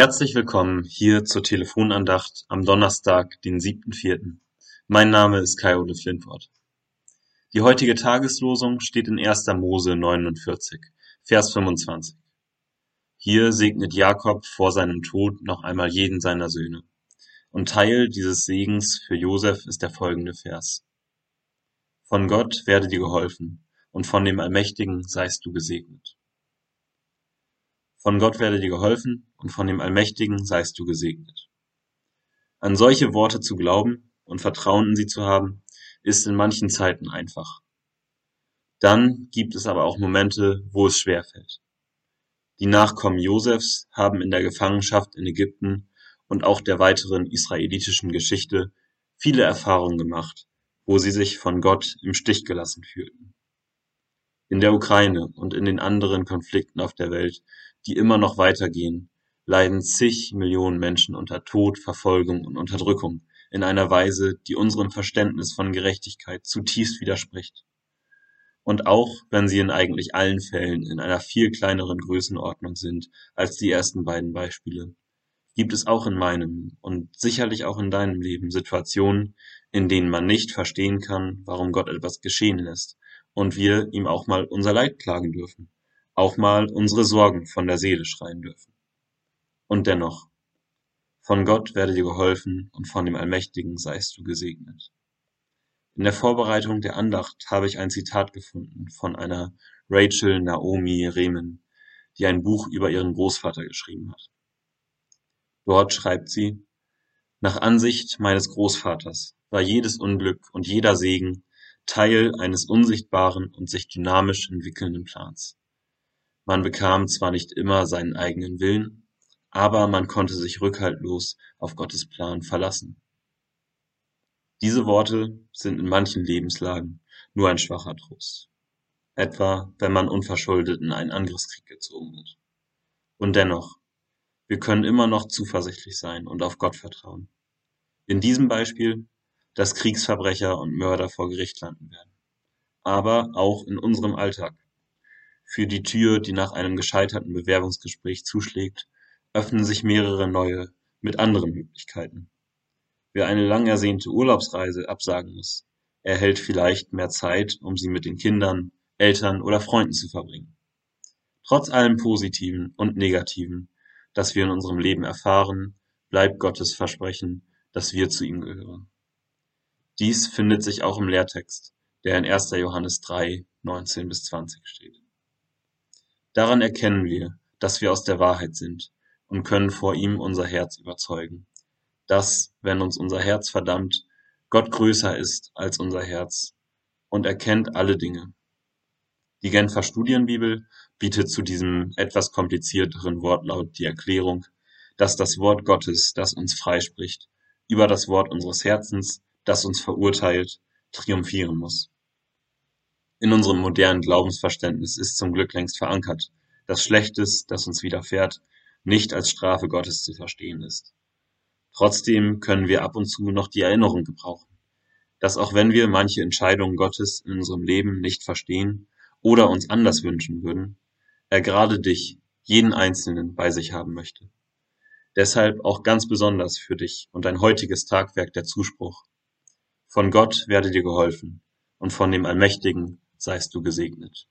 Herzlich willkommen hier zur Telefonandacht am Donnerstag, den 7.4. Mein Name ist Kai-Ole Flintworth. Die heutige Tageslosung steht in 1. Mose 49, Vers 25. Hier segnet Jakob vor seinem Tod noch einmal jeden seiner Söhne. Und Teil dieses Segens für Josef ist der folgende Vers. Von Gott werde dir geholfen, und von dem Allmächtigen seist du gesegnet. Von Gott werde dir geholfen, und von dem Allmächtigen seist du gesegnet. An solche Worte zu glauben und Vertrauen in sie zu haben, ist in manchen Zeiten einfach. Dann gibt es aber auch Momente, wo es schwer fällt. Die Nachkommen Josefs haben in der Gefangenschaft in Ägypten und auch der weiteren israelitischen Geschichte viele Erfahrungen gemacht, wo sie sich von Gott im Stich gelassen fühlten. In der Ukraine und in den anderen Konflikten auf der Welt die immer noch weitergehen, leiden zig Millionen Menschen unter Tod, Verfolgung und Unterdrückung in einer Weise, die unserem Verständnis von Gerechtigkeit zutiefst widerspricht. Und auch wenn sie in eigentlich allen Fällen in einer viel kleineren Größenordnung sind als die ersten beiden Beispiele, gibt es auch in meinem und sicherlich auch in deinem Leben Situationen, in denen man nicht verstehen kann, warum Gott etwas geschehen lässt und wir ihm auch mal unser Leid klagen dürfen auch mal unsere Sorgen von der Seele schreien dürfen. Und dennoch, von Gott werde dir geholfen und von dem Allmächtigen seist du gesegnet. In der Vorbereitung der Andacht habe ich ein Zitat gefunden von einer Rachel Naomi Remen, die ein Buch über ihren Großvater geschrieben hat. Dort schreibt sie, nach Ansicht meines Großvaters war jedes Unglück und jeder Segen Teil eines unsichtbaren und sich dynamisch entwickelnden Plans. Man bekam zwar nicht immer seinen eigenen Willen, aber man konnte sich rückhaltlos auf Gottes Plan verlassen. Diese Worte sind in manchen Lebenslagen nur ein schwacher Trost, etwa wenn man unverschuldet in einen Angriffskrieg gezogen wird. Und dennoch, wir können immer noch zuversichtlich sein und auf Gott vertrauen. In diesem Beispiel, dass Kriegsverbrecher und Mörder vor Gericht landen werden. Aber auch in unserem Alltag für die Tür, die nach einem gescheiterten Bewerbungsgespräch zuschlägt, öffnen sich mehrere neue, mit anderen Möglichkeiten. Wer eine lang ersehnte Urlaubsreise absagen muss, erhält vielleicht mehr Zeit, um sie mit den Kindern, Eltern oder Freunden zu verbringen. Trotz allem Positiven und Negativen, das wir in unserem Leben erfahren, bleibt Gottes Versprechen, dass wir zu ihm gehören. Dies findet sich auch im Lehrtext, der in 1. Johannes 3, 19 bis 20 steht. Daran erkennen wir, dass wir aus der Wahrheit sind und können vor ihm unser Herz überzeugen, dass, wenn uns unser Herz verdammt, Gott größer ist als unser Herz und erkennt alle Dinge. Die Genfer Studienbibel bietet zu diesem etwas komplizierteren Wortlaut die Erklärung, dass das Wort Gottes, das uns freispricht, über das Wort unseres Herzens, das uns verurteilt, triumphieren muss. In unserem modernen Glaubensverständnis ist zum Glück längst verankert, dass Schlechtes, das uns widerfährt, nicht als Strafe Gottes zu verstehen ist. Trotzdem können wir ab und zu noch die Erinnerung gebrauchen, dass auch wenn wir manche Entscheidungen Gottes in unserem Leben nicht verstehen oder uns anders wünschen würden, er gerade dich, jeden Einzelnen, bei sich haben möchte. Deshalb auch ganz besonders für dich und dein heutiges Tagwerk der Zuspruch. Von Gott werde dir geholfen und von dem Allmächtigen seist du gesegnet.